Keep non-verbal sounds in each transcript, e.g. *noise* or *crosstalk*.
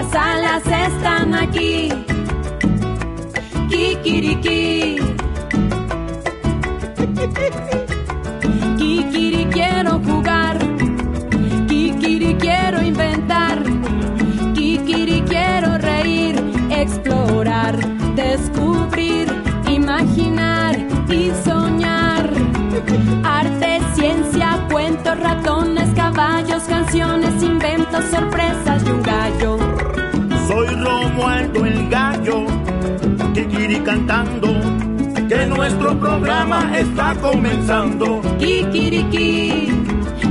las alas están aquí. Kikiriki. Kikiri quiero jugar. Kikiri quiero inventar. Kikiri quiero reír, explorar, descubrir, imaginar y soñar. Arte, ciencia, cuentos, ratones, caballos, canciones, inventos, sorpresas y un gallo. Soy Romualdo el gallo, Kikiri cantando, que nuestro programa está comenzando. Kikiriki,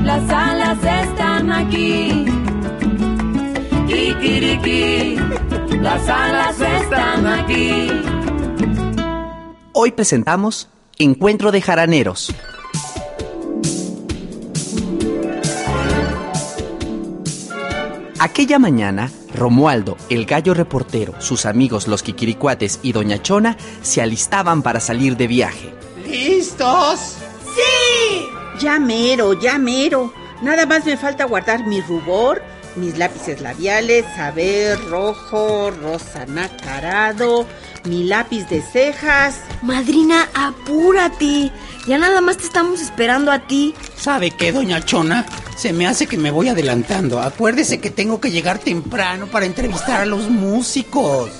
las alas están aquí. Kikiriki, las alas están aquí. Hoy presentamos Encuentro de Jaraneros. Aquella mañana, Romualdo, el gallo reportero, sus amigos los Kikiricuates y Doña Chona se alistaban para salir de viaje. ¿Listos? Ya mero, ya mero. Nada más me falta guardar mi rubor, mis lápices labiales, saber, rojo, rosa nacarado, mi lápiz de cejas. Madrina, apúrate. Ya nada más te estamos esperando a ti. ¿Sabe qué, doña Chona? Se me hace que me voy adelantando. Acuérdese que tengo que llegar temprano para entrevistar a los músicos.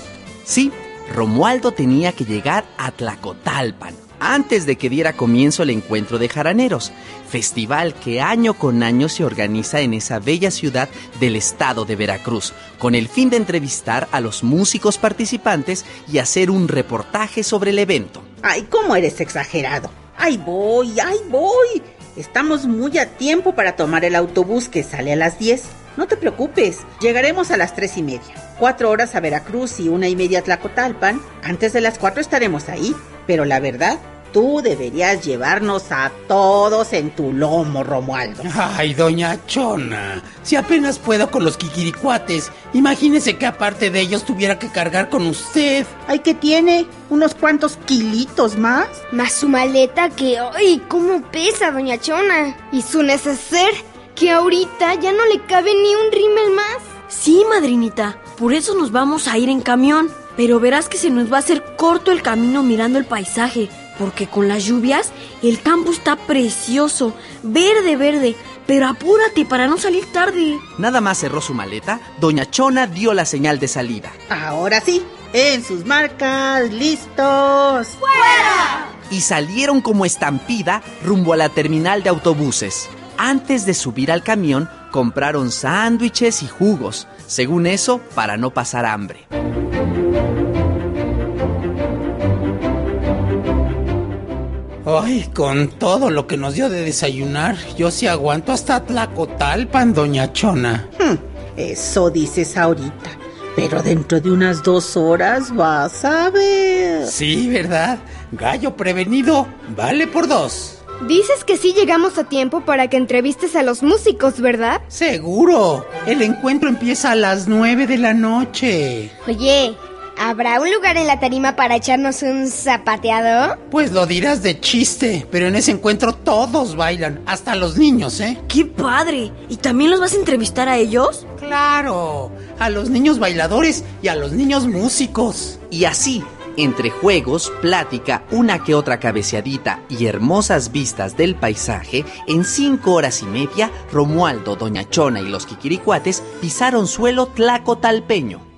Sí, Romualdo tenía que llegar a Tlacotalpan antes de que diera comienzo el encuentro de jaraneros, festival que año con año se organiza en esa bella ciudad del estado de Veracruz, con el fin de entrevistar a los músicos participantes y hacer un reportaje sobre el evento. Ay, ¿cómo eres exagerado? Ay, voy, ay, voy. Estamos muy a tiempo para tomar el autobús que sale a las 10. No te preocupes, llegaremos a las tres y media. Cuatro horas a Veracruz y una y media a Tlacotalpan. Antes de las cuatro estaremos ahí. Pero la verdad, tú deberías llevarnos a todos en tu lomo, Romualdo. Ay, doña Chona, si apenas puedo con los kikiricuates, imagínese que aparte de ellos tuviera que cargar con usted. Ay, ¿qué tiene? ¿Unos cuantos kilitos más? Más su maleta que... ¡Ay, cómo pesa, doña Chona! Y su neceser, que ahorita ya no le cabe ni un rímel más. Sí, madrinita, por eso nos vamos a ir en camión. Pero verás que se nos va a hacer corto el camino mirando el paisaje, porque con las lluvias el campo está precioso, verde, verde. Pero apúrate para no salir tarde. Nada más cerró su maleta, Doña Chona dio la señal de salida. Ahora sí, en sus marcas, listos. y salieron como estampida rumbo a la terminal de autobuses. Antes de subir al camión, compraron sándwiches y jugos, según eso, para no pasar hambre. Ay, con todo lo que nos dio de desayunar, yo sí aguanto hasta Tlacotalpan, doña Chona. Hmm, eso dices ahorita. Pero dentro de unas dos horas vas a ver. Sí, ¿verdad? Gallo prevenido, vale por dos. Dices que sí llegamos a tiempo para que entrevistes a los músicos, ¿verdad? Seguro. El encuentro empieza a las nueve de la noche. Oye, ¿habrá un lugar en la tarima para echarnos un zapateado? Pues lo dirás de chiste, pero en ese encuentro todos bailan, hasta los niños, ¿eh? ¡Qué padre! ¿Y también los vas a entrevistar a ellos? Claro, a los niños bailadores y a los niños músicos. Y así, entre juegos, plática, una que otra cabeceadita y hermosas vistas del paisaje, en cinco horas y media, Romualdo, Doña Chona y los Kikiricuates pisaron suelo tlacotalpeño.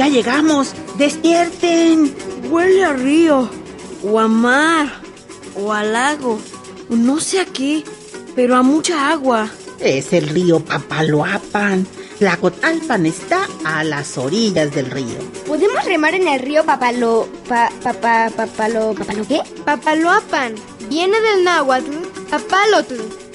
Ya llegamos. Despierten. Huele a río, o a mar, o a lago, o no sé a qué, pero a mucha agua. Es el río Papaloapan. Tlacotalpan está a las orillas del río. ¿Podemos remar en el río Papalo... Pa, papá, papalo... ¿Papalo qué? Papaloapan. Viene del náhuatl papalotl,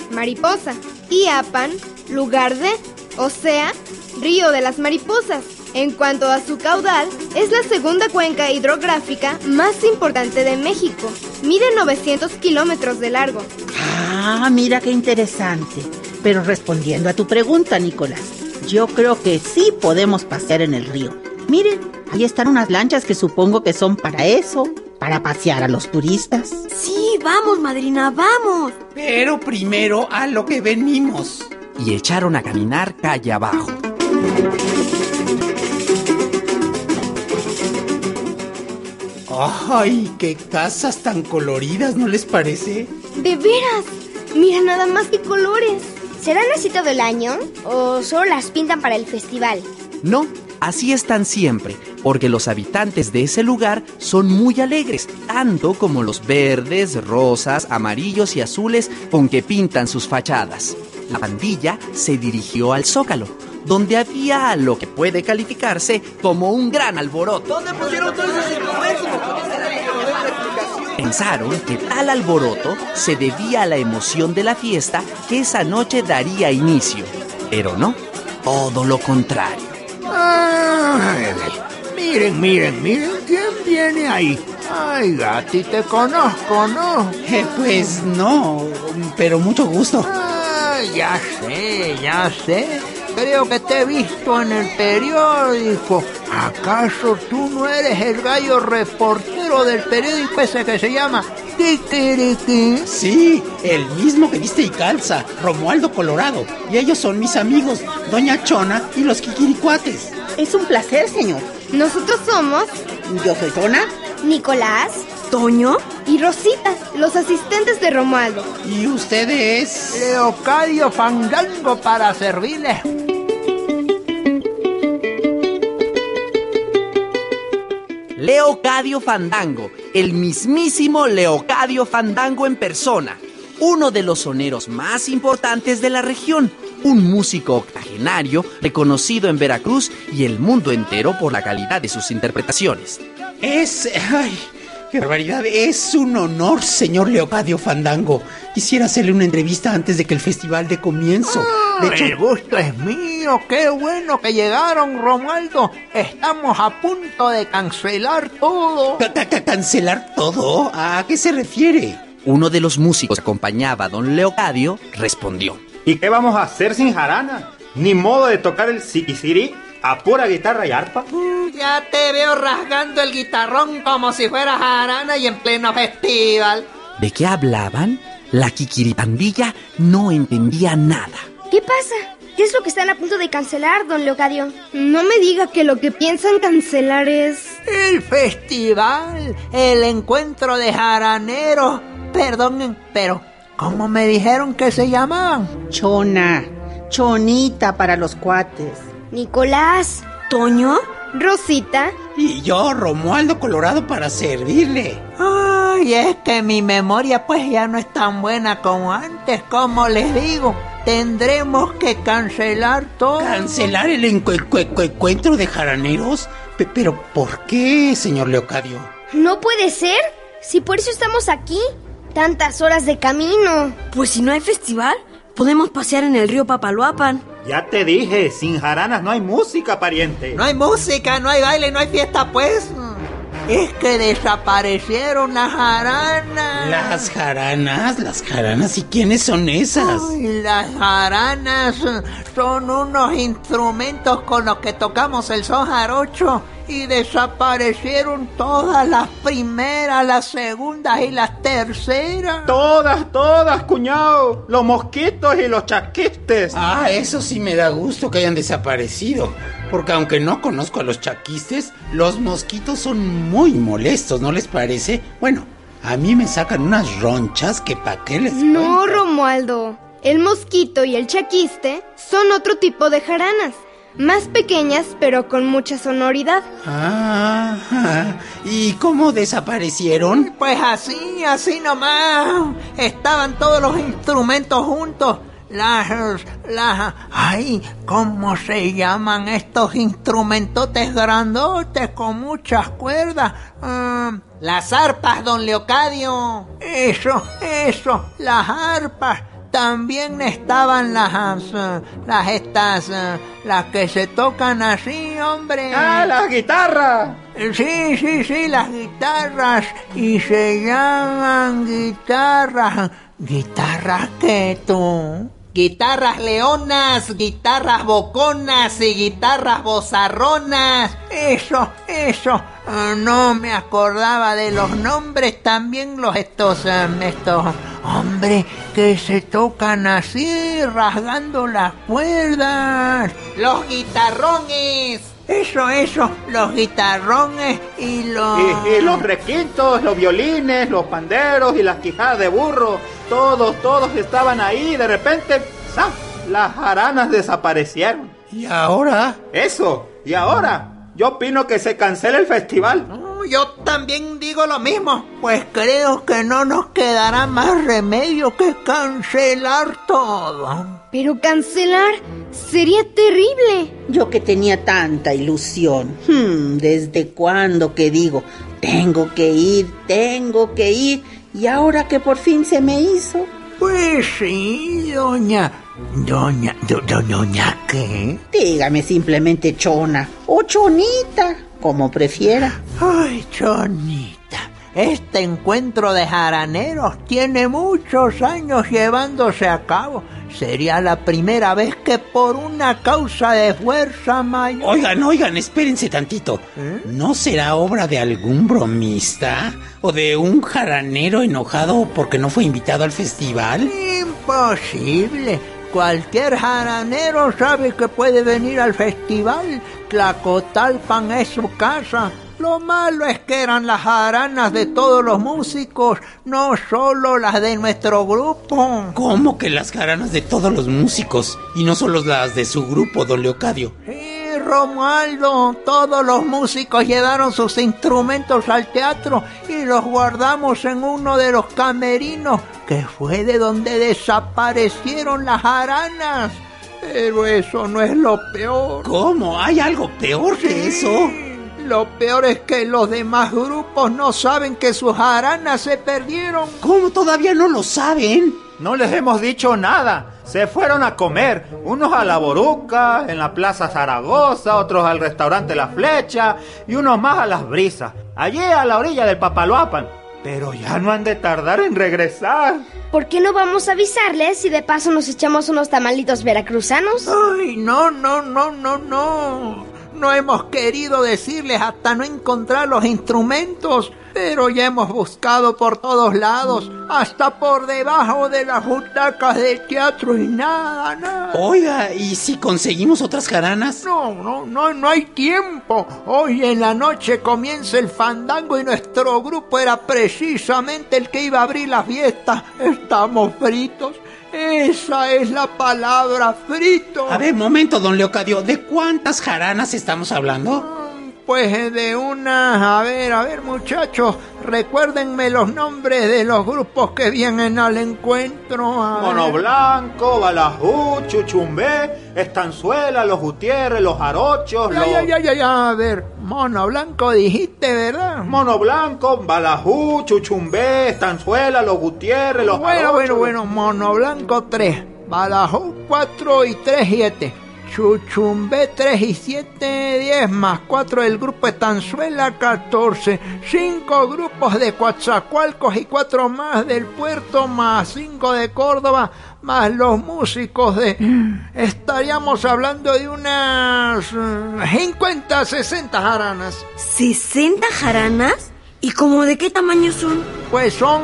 mariposa. Y apan, lugar de, o sea, río de las mariposas. En cuanto a su caudal, es la segunda cuenca hidrográfica más importante de México. Mide 900 kilómetros de largo. Ah, mira qué interesante. Pero respondiendo a tu pregunta, Nicolás, yo creo que sí podemos pasear en el río. Miren, ahí están unas lanchas que supongo que son para eso, para pasear a los turistas. Sí, Vamos, madrina, vamos. Pero primero a lo que venimos. Y echaron a caminar calle abajo. Ay, qué casas tan coloridas, ¿no les parece? De veras, mira nada más que colores. ¿Serán así todo el año o solo las pintan para el festival? No, así están siempre, porque los habitantes de ese lugar son muy alegres, tanto como los verdes, rosas, amarillos y azules con que pintan sus fachadas. La pandilla se dirigió al Zócalo, donde había lo que puede calificarse como un gran alboroto. ¿Dónde pusieron todos Pensaron que tal alboroto se debía a la emoción de la fiesta que esa noche daría inicio. Pero no, todo lo contrario. Ay, miren, miren, miren quién viene ahí. Ay, Gati, te conozco, ¿no? Eh, pues no, pero mucho gusto. Ah, ya sé, ya sé. Creo que te he visto en el periódico. ¿Acaso tú no eres el gallo reportero del periódico ese que se llama Kikiriki? Sí, el mismo que viste y calza, Romualdo Colorado. Y ellos son mis amigos, Doña Chona y los Kikiricuates. Es un placer, señor. Nosotros somos Yo soy Zona. Nicolás ¿Toño? y Rosita, los asistentes de Romualdo. ¿Y ustedes? Leocadio Fandango para servirles. Leocadio Fandango, el mismísimo Leocadio Fandango en persona, uno de los soneros más importantes de la región, un músico octogenario reconocido en Veracruz y el mundo entero por la calidad de sus interpretaciones. Es... ¡Ay! ¡Qué barbaridad! Es un honor, señor Leocadio Fandango. Quisiera hacerle una entrevista antes de que el festival dé comienzo. De hecho, El gusto es mío, qué bueno que llegaron, Romualdo. Estamos a punto de cancelar todo. ca- ca- ca- ¿cancelar todo? ¿A qué se refiere? Uno de los músicos que acompañaba a don Leocadio respondió. ¿Y qué vamos a hacer sin jarana? Ni modo de tocar el siquisirí a pura guitarra y arpa. Ya te veo rasgando el guitarrón como si fuera jarana y en pleno festival. ¿De qué hablaban? La Kikiripandilla no entendía nada. ¿Qué pasa? ¿Qué es lo que están a punto de cancelar, don Leocadio? No me diga que lo que piensan cancelar es... El festival, el encuentro de jaraneros. Perdonen, pero ¿cómo me dijeron que se llamaban? Chona. Chonita para los cuates. Nicolás, ¿Toño? Rosita, Y yo, Romualdo Colorado, para servirle. Ay, es que mi memoria pues ya no es tan buena como antes, como les digo. Tendremos que cancelar todo. ¿Cancelar el encu- encu- encu- encuentro de jaraneros? Pe- ¿Pero por qué, señor Leocadio? no puede ser. Si por eso estamos aquí. Tantas horas de camino. Pues si no hay festival, podemos pasear en el río Papaloapan. Ya te dije, sin jaranas no hay música, pariente. No hay música, no hay baile, no hay fiesta, pues. Es que desaparecieron las jaranas. Las jaranas, las jaranas, ¿y quiénes son esas? Ay, las jaranas son unos instrumentos con los que tocamos el son jarocho y desaparecieron todas las primeras, las segundas y las terceras. Todas, todas, cuñado. Los mosquitos y los chaquistes. Ah, eso sí me da gusto que hayan desaparecido. Porque aunque no conozco a los chaquistes, los mosquitos son muy molestos, ¿no les parece? Bueno, a mí me sacan unas ronchas que pa' qué les No, cuento. Romualdo. El mosquito y el chaquiste son otro tipo de jaranas. Más pequeñas, pero con mucha sonoridad. Ah, ah, *laughs* ¿y cómo desaparecieron? Pues así, así nomás. Estaban todos los instrumentos juntos. Las, las, ay, ¿cómo se llaman estos instrumentotes grandotes con muchas cuerdas? Ah, las arpas, don Leocadio. Eso, eso, las arpas. También estaban las, las estas, las que se tocan así, hombre. ¡Ah, las guitarras! Sí, sí, sí, las guitarras. Y se llaman guitarras. ¿Guitarras qué tú? Guitarras leonas, guitarras boconas y guitarras bozarronas. Eso, eso. Ah, no me acordaba de los nombres también los estos, em, estos hombres que se tocan así, rasgando las cuerdas. Los guitarrones. Eso, eso, los guitarrones y los... Y, y los requintos, los violines, los panderos y las quijadas de burro, todos, todos estaban ahí. De repente, ¡zaf! las jaranas desaparecieron. ¿Y ahora? Eso, y ahora, yo opino que se cancela el festival. No, Yo también digo lo mismo, pues creo que no nos quedará más remedio que cancelar todo. Pero cancelar sería terrible. Yo que tenía tanta ilusión. Hmm, ¿Desde cuándo que digo, tengo que ir, tengo que ir? Y ahora que por fin se me hizo. Pues sí, doña. Doña, do- do- doña, ¿qué? Dígame simplemente chona o chonita, como prefiera. Ay, Chonita. Este encuentro de jaraneros tiene muchos años llevándose a cabo. Sería la primera vez que por una causa de fuerza mayor... Oigan, oigan, espérense tantito. ¿No será obra de algún bromista? ¿O de un jaranero enojado porque no fue invitado al festival? Imposible. Cualquier jaranero sabe que puede venir al festival. Tlacotalpan es su casa. Lo malo es que eran las jaranas de todos los músicos, no solo las de nuestro grupo. ¿Cómo que las jaranas de todos los músicos y no solo las de su grupo, don Leocadio? Sí, Romualdo, todos los músicos llevaron sus instrumentos al teatro y los guardamos en uno de los camerinos, que fue de donde desaparecieron las jaranas. Pero eso no es lo peor. ¿Cómo? ¿Hay algo peor que eso? Lo peor es que los demás grupos no saben que sus jaranas se perdieron. ¿Cómo todavía no lo saben? No les hemos dicho nada. Se fueron a comer, unos a la Boruca, en la Plaza Zaragoza, otros al restaurante La Flecha y unos más a Las Brisas, allí a la orilla del Papaloapan. Pero ya no han de tardar en regresar. ¿Por qué no vamos a avisarles y de paso nos echamos unos tamalitos veracruzanos? Ay, no, no, no, no, no. No hemos querido decirles hasta no encontrar los instrumentos, pero ya hemos buscado por todos lados, hasta por debajo de las butacas del teatro y nada, nada. Oiga, ¿y si conseguimos otras jaranas? No, no, no, no hay tiempo. Hoy en la noche comienza el fandango y nuestro grupo era precisamente el que iba a abrir la fiesta. Estamos fritos. Esa es la palabra frito. A ver, momento, don Leocadio, ¿de cuántas jaranas estamos hablando? Pues de una... A ver, a ver muchachos, recuérdenme los nombres de los grupos que vienen al encuentro. a Mono ver. Blanco, Balajú, Chuchumbé, Estanzuela, Los Gutiérrez, Los Jarochos, Ya, los... ya, ya, ya, ya, a ver, mono blanco dijiste, ¿verdad? Mono Blanco, Balajú, Chuchumbé, Estanzuela, Los Gutiérrez, Los Bueno, Jarochos, bueno, bueno, mono blanco 3, balajú 4 y 3, 7. Chuchumbé 3 y 7, 10 más 4 del grupo Estanzuela 14. 5 grupos de Coatzacoalcos y 4 más del puerto más 5 de Córdoba más los músicos de... Estaríamos hablando de unas eh, 50, 60 jaranas. ¿60 jaranas? ¿Y como de qué tamaño son? Pues son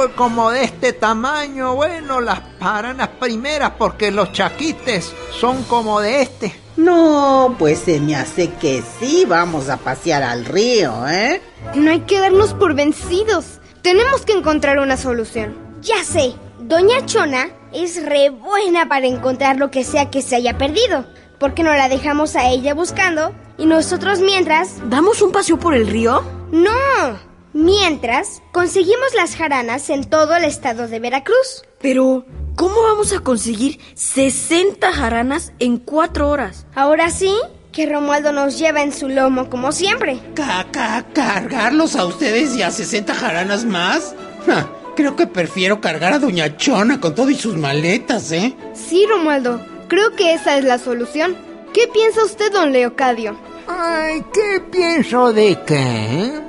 pues, como de este tamaño, bueno, las jaranas primeras, porque los chaquites son como de este. No, pues se me hace que sí, vamos a pasear al río, ¿eh? No hay que darnos por vencidos. Tenemos que encontrar una solución. Ya sé, Doña Chona es re buena para encontrar lo que sea que se haya perdido. ¿Por qué no la dejamos a ella buscando? Y nosotros mientras... ¿Damos un paseo por el río? No. Mientras, conseguimos las jaranas en todo el estado de Veracruz. Pero, ¿cómo vamos a conseguir 60 jaranas en 4 horas? Ahora sí, que Romualdo nos lleva en su lomo como siempre. ¿Ca- ca- ¿Cargarlos a ustedes y a 60 jaranas más? Ja, creo que prefiero cargar a Doña Chona con todo y sus maletas, ¿eh? Sí, Romualdo, creo que esa es la solución. ¿Qué piensa usted, don Leocadio? Ay, ¿qué pienso de qué?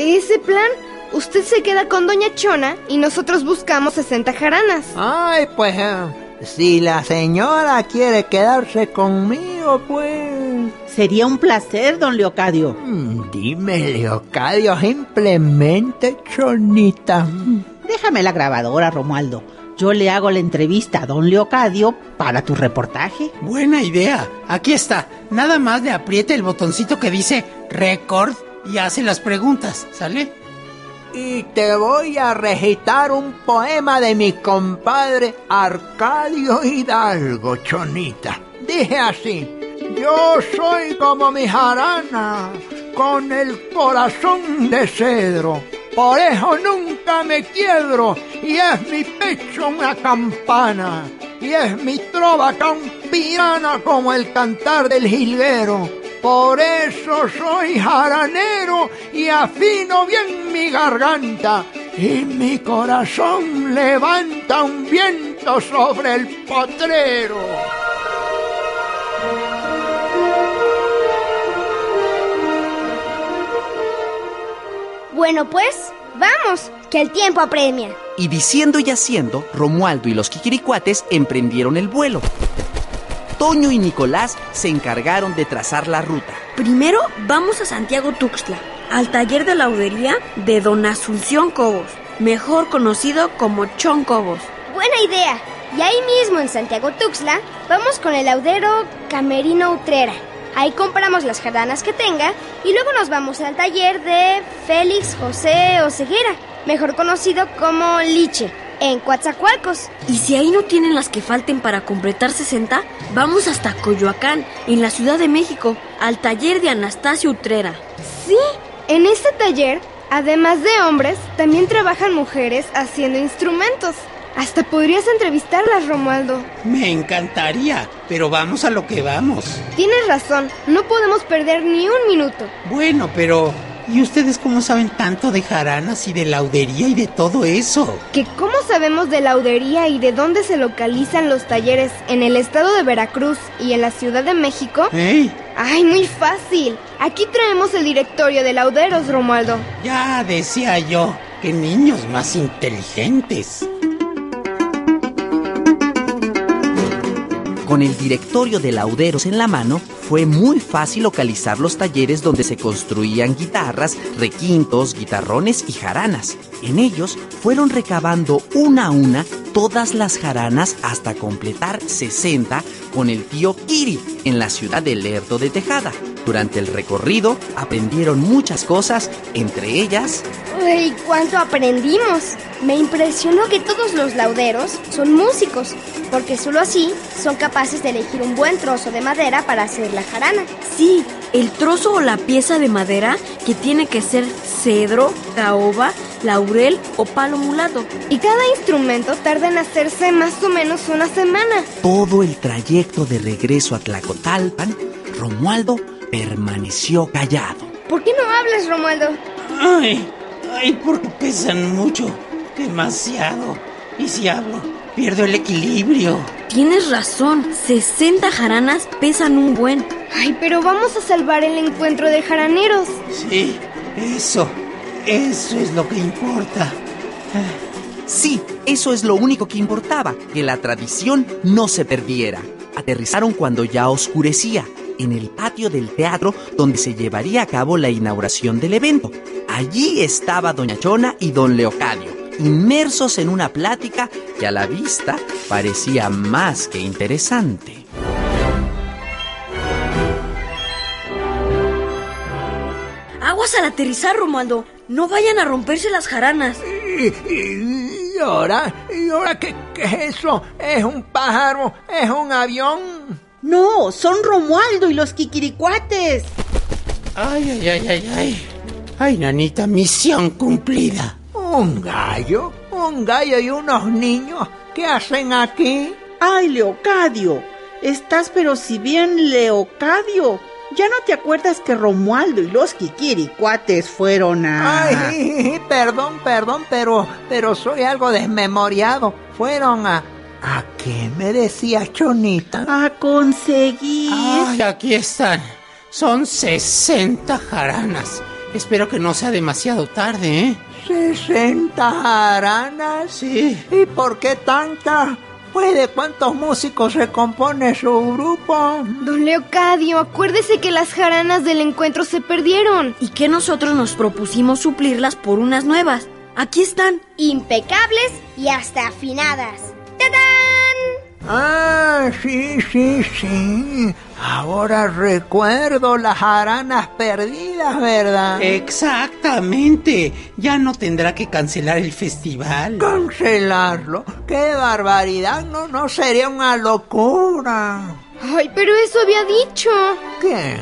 De ese plan, usted se queda con Doña Chona y nosotros buscamos 60 jaranas. Ay, pues, eh, Si la señora quiere quedarse conmigo, pues... Sería un placer, don Leocadio. Mm, Dime, Leocadio, simplemente chonita. Déjame la grabadora, Romualdo. Yo le hago la entrevista a don Leocadio para tu reportaje. Buena idea. Aquí está. Nada más le apriete el botoncito que dice record y hace las preguntas. ¿Sale? Y te voy a recitar un poema de mi compadre Arcadio Hidalgo, chonita. Dije así. Yo soy como mi jarana, con el corazón de cedro. Por eso nunca me quiebro, y es mi pecho una campana, y es mi trova campirana como el cantar del jilguero. Por eso soy jaranero y afino bien mi garganta, y mi corazón levanta un viento sobre el potrero. Bueno, pues, vamos, que el tiempo apremia. Y diciendo y haciendo, Romualdo y los Kikiricuates emprendieron el vuelo. Toño y Nicolás se encargaron de trazar la ruta. Primero vamos a Santiago Tuxtla, al taller de laudería de Don Asunción Cobos, mejor conocido como Chon Cobos. Buena idea. Y ahí mismo en Santiago Tuxtla, vamos con el laudero Camerino Utrera. Ahí compramos las jardanas que tenga y luego nos vamos al taller de Félix José Oseguera, mejor conocido como Liche, en Coatzacoalcos. Y si ahí no tienen las que falten para completar 60, vamos hasta Coyoacán, en la Ciudad de México, al taller de Anastasio Utrera. Sí, en este taller, además de hombres, también trabajan mujeres haciendo instrumentos. Hasta podrías entrevistarlas, Romualdo. Me encantaría, pero vamos a lo que vamos. Tienes razón, no podemos perder ni un minuto. Bueno, pero ¿y ustedes cómo saben tanto de jaranas y de laudería y de todo eso? ¿Que cómo sabemos de laudería y de dónde se localizan los talleres en el estado de Veracruz y en la Ciudad de México? ¡Ey! ¡Ay, muy fácil! Aquí traemos el directorio de lauderos, Romualdo. Ya decía yo, que niños más inteligentes. Con el directorio de lauderos en la mano, fue muy fácil localizar los talleres donde se construían guitarras, requintos, guitarrones y jaranas. En ellos fueron recabando una a una todas las jaranas hasta completar 60 con el tío Kiri en la ciudad de Lerdo de Tejada. Durante el recorrido aprendieron muchas cosas, entre ellas... ¡Uy, cuánto aprendimos! Me impresionó que todos los lauderos son músicos, porque solo así son capaces de elegir un buen trozo de madera para hacer la jarana. Sí, el trozo o la pieza de madera que tiene que ser cedro, caoba, laurel o palo mulato. Y cada instrumento tarda en hacerse más o menos una semana. Todo el trayecto de regreso a Tlacotalpan, Romualdo permaneció callado. ¿Por qué no hablas, Romualdo? Ay, ay, porque pesan mucho, demasiado. Y si hablo, pierdo el equilibrio. Tienes razón, 60 jaranas pesan un buen. Ay, pero vamos a salvar el encuentro de jaraneros. Sí, eso, eso es lo que importa. Sí, eso es lo único que importaba, que la tradición no se perdiera. Aterrizaron cuando ya oscurecía, en el patio del teatro donde se llevaría a cabo la inauguración del evento. Allí estaba Doña Chona y Don Leocadio, inmersos en una plática que a la vista parecía más que interesante. Aguas al aterrizar, Romualdo. No vayan a romperse las jaranas. ¿Y, y- y ahora? ¿Y ahora qué, qué es eso? ¿Es un pájaro? ¿Es un avión? No, son Romualdo y los Kikiricuates. Ay, ay, ay, ay, ay. Ay, nanita, misión cumplida. ¿Un gallo? ¿Un gallo y unos niños? ¿Qué hacen aquí? Ay, Leocadio. Estás pero si bien Leocadio. ¿Ya no te acuerdas que Romualdo y los Kikiricuates fueron a... Ay, *laughs* perdón, perdón, pero, pero soy algo desmemoriado. Fueron a... ¿A qué me decía Chonita? A conseguir... Ay, aquí están. Son 60 jaranas. Espero que no sea demasiado tarde, ¿eh? ¿60 jaranas? Sí. ¿Y por qué tantas? Pues de cuántos músicos se compone su grupo. Don Leocadio, acuérdese que las jaranas del encuentro se perdieron. Y que nosotros nos propusimos suplirlas por unas nuevas. Aquí están. Impecables y hasta afinadas. ¡Tadán! Ah, sí, sí, sí. Ahora recuerdo las jaranas perdidas, ¿verdad? Exactamente. Ya no tendrá que cancelar el festival. Cancelarlo. ¡Qué barbaridad! No, no sería una locura. Ay, pero eso había dicho. ¿Quién?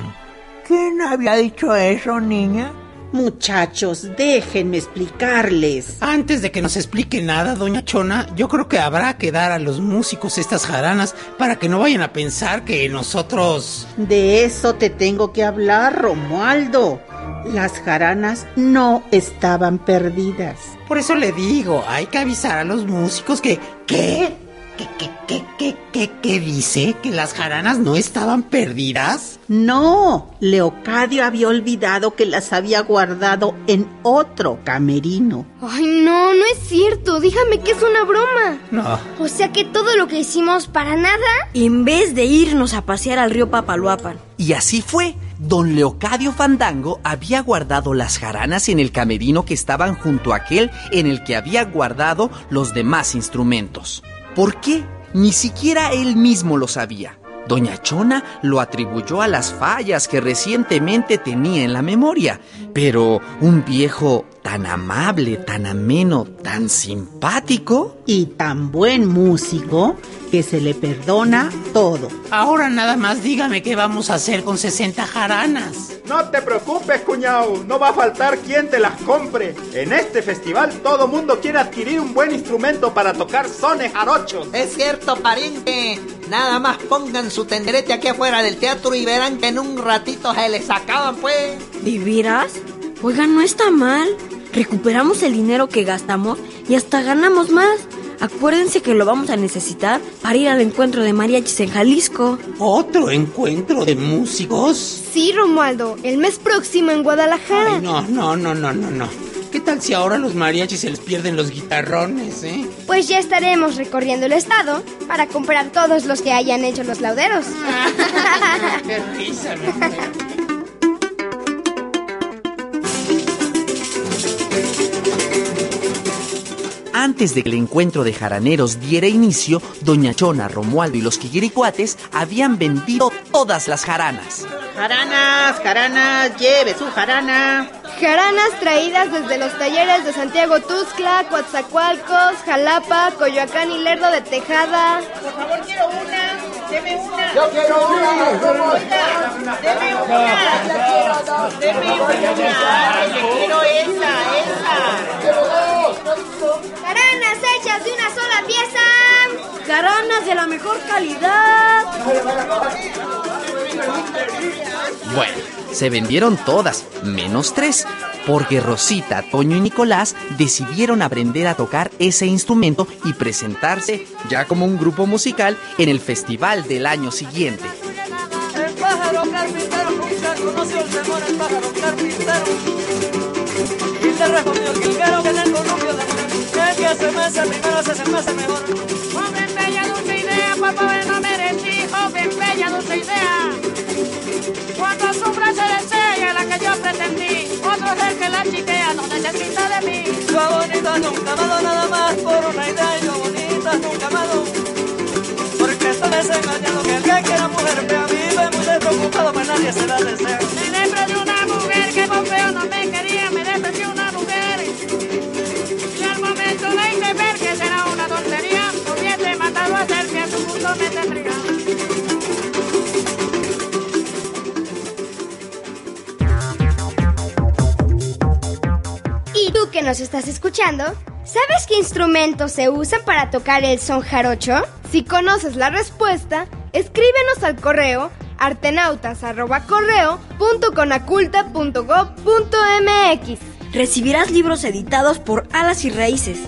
¿Quién había dicho eso, niña? Muchachos, déjenme explicarles. Antes de que nos explique nada, doña Chona, yo creo que habrá que dar a los músicos estas jaranas para que no vayan a pensar que nosotros... De eso te tengo que hablar, Romualdo. Las jaranas no estaban perdidas. Por eso le digo, hay que avisar a los músicos que... ¿Qué? ¿Qué, qué, qué, qué, qué, qué dice? ¿Que las jaranas no estaban perdidas? No, Leocadio había olvidado que las había guardado en otro camerino. Ay, no, no es cierto. Dígame que es una broma. No. O sea que todo lo que hicimos para nada. En vez de irnos a pasear al río Papaloapan. Y así fue. Don Leocadio Fandango había guardado las jaranas en el camerino que estaban junto a aquel en el que había guardado los demás instrumentos. ¿Por qué? Ni siquiera él mismo lo sabía. Doña Chona lo atribuyó a las fallas que recientemente tenía en la memoria, pero un viejo tan amable, tan ameno, tan simpático. Y tan buen músico que se le perdona todo. Ahora nada más dígame qué vamos a hacer con 60 jaranas. No te preocupes, cuñado, no va a faltar quien te las compre. En este festival todo mundo quiere adquirir un buen instrumento para tocar sones jarochos. Es cierto, pariente. Nada más pongan su tenderete aquí afuera del teatro y verán que en un ratito se les acaban, pues. ¿De veras? Oigan, no está mal. Recuperamos el dinero que gastamos y hasta ganamos más. Acuérdense que lo vamos a necesitar para ir al encuentro de mariachis en Jalisco. ¿Otro encuentro de músicos? Sí, Romualdo, el mes próximo en Guadalajara. Ay, no, no, no, no, no, no. ¿Qué tal si ahora a los mariachis se les pierden los guitarrones, eh? Pues ya estaremos recorriendo el estado para comprar todos los que hayan hecho los lauderos. ¡Qué risa, mi mujer! Antes de que el encuentro de jaraneros diera inicio, Doña Chona, Romualdo y los Quiguiricuates habían vendido todas las jaranas. Jaranas, jaranas, lleve su jarana. Jaranas traídas desde los talleres de Santiago Tuxtla, Coatzacoalcos, Jalapa, Coyoacán y Lerdo de Tejada. Por favor, quiero una. Deme una. Yo quiero una. Oiga, deme una. Deme una. Oye, quiero esa, esa. Jaranas hechas de una sola pieza. Jaranas de la mejor calidad. Bueno, se vendieron todas, menos tres, porque Rosita, Toño y Nicolás decidieron aprender a tocar ese instrumento y presentarse ya como un grupo musical en el festival del año siguiente. El pájaro carpintero el al pájaro carpintero. El el el. Chiquea, no necesita de mí. Yo bonita nunca amado nada más por una idea, yo bonita nunca amado. Porque esto desengañado que el que quiera mujer vea vive muy despreocupado, pues nadie se la desea. Nos estás escuchando? ¿Sabes qué instrumentos se usan para tocar el son jarocho? Si conoces la respuesta, escríbenos al correo artenautas.correo.conaculta.gov.mx. Recibirás libros editados por Alas y Raíces.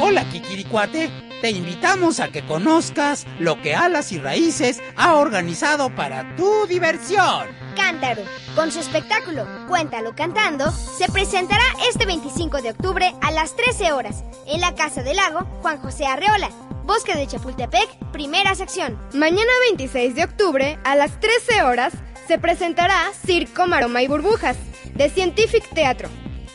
Hola, Kikiricuate. Te invitamos a que conozcas lo que Alas y Raíces ha organizado para tu diversión. Cántaro. Con su espectáculo Cuéntalo Cantando, se presentará este 25 de octubre a las 13 horas en la Casa del Lago Juan José Arreola, Bosque de Chapultepec, primera sección. Mañana 26 de octubre, a las 13 horas, se presentará Circo, Maroma y Burbujas, de Scientific Teatro,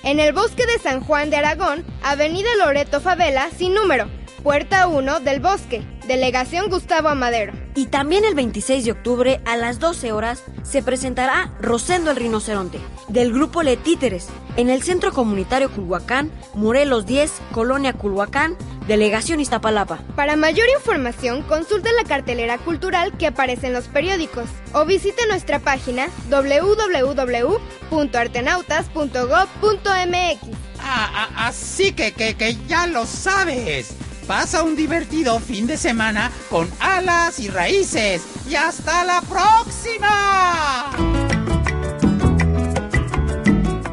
en el Bosque de San Juan de Aragón, Avenida Loreto Favela, sin número, Puerta 1 del Bosque, Delegación Gustavo Amadero. Y también el 26 de octubre a las 12 horas se presentará Rosendo el Rinoceronte, del grupo Letíteres, en el Centro Comunitario Culhuacán, Morelos 10, Colonia Culhuacán, Delegación Iztapalapa. Para mayor información, consulte la cartelera cultural que aparece en los periódicos o visite nuestra página www.artenautas.gov.mx. Ah, ah, así que, que, que ya lo sabes. Pasa un divertido fin de semana con alas y raíces. ¡Y hasta la próxima!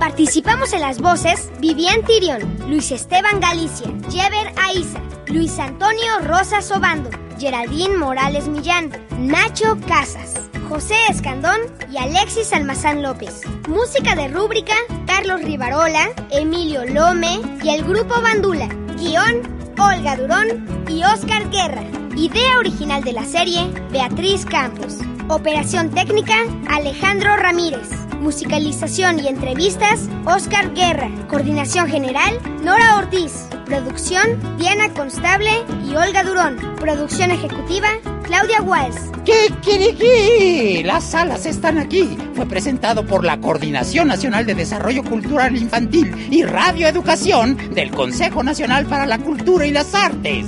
Participamos en las voces Vivian Tirión, Luis Esteban Galicia, Jever Aiza, Luis Antonio Rosas Obando, Geraldine Morales Millán, Nacho Casas, José Escandón y Alexis Almazán López. Música de rúbrica, Carlos Rivarola, Emilio Lome y el grupo Bandula. Guión, Olga Durón y Oscar Guerra. Idea original de la serie, Beatriz Campos. Operación técnica, Alejandro Ramírez. Musicalización y entrevistas, Oscar Guerra. Coordinación general, Nora Ortiz. Producción, Diana Constable y Olga Durón. Producción ejecutiva, Claudia Walls. ¿Qué quiere que? Las salas están aquí. Fue presentado por la Coordinación Nacional de Desarrollo Cultural Infantil y Radioeducación del Consejo Nacional para la Cultura y las Artes.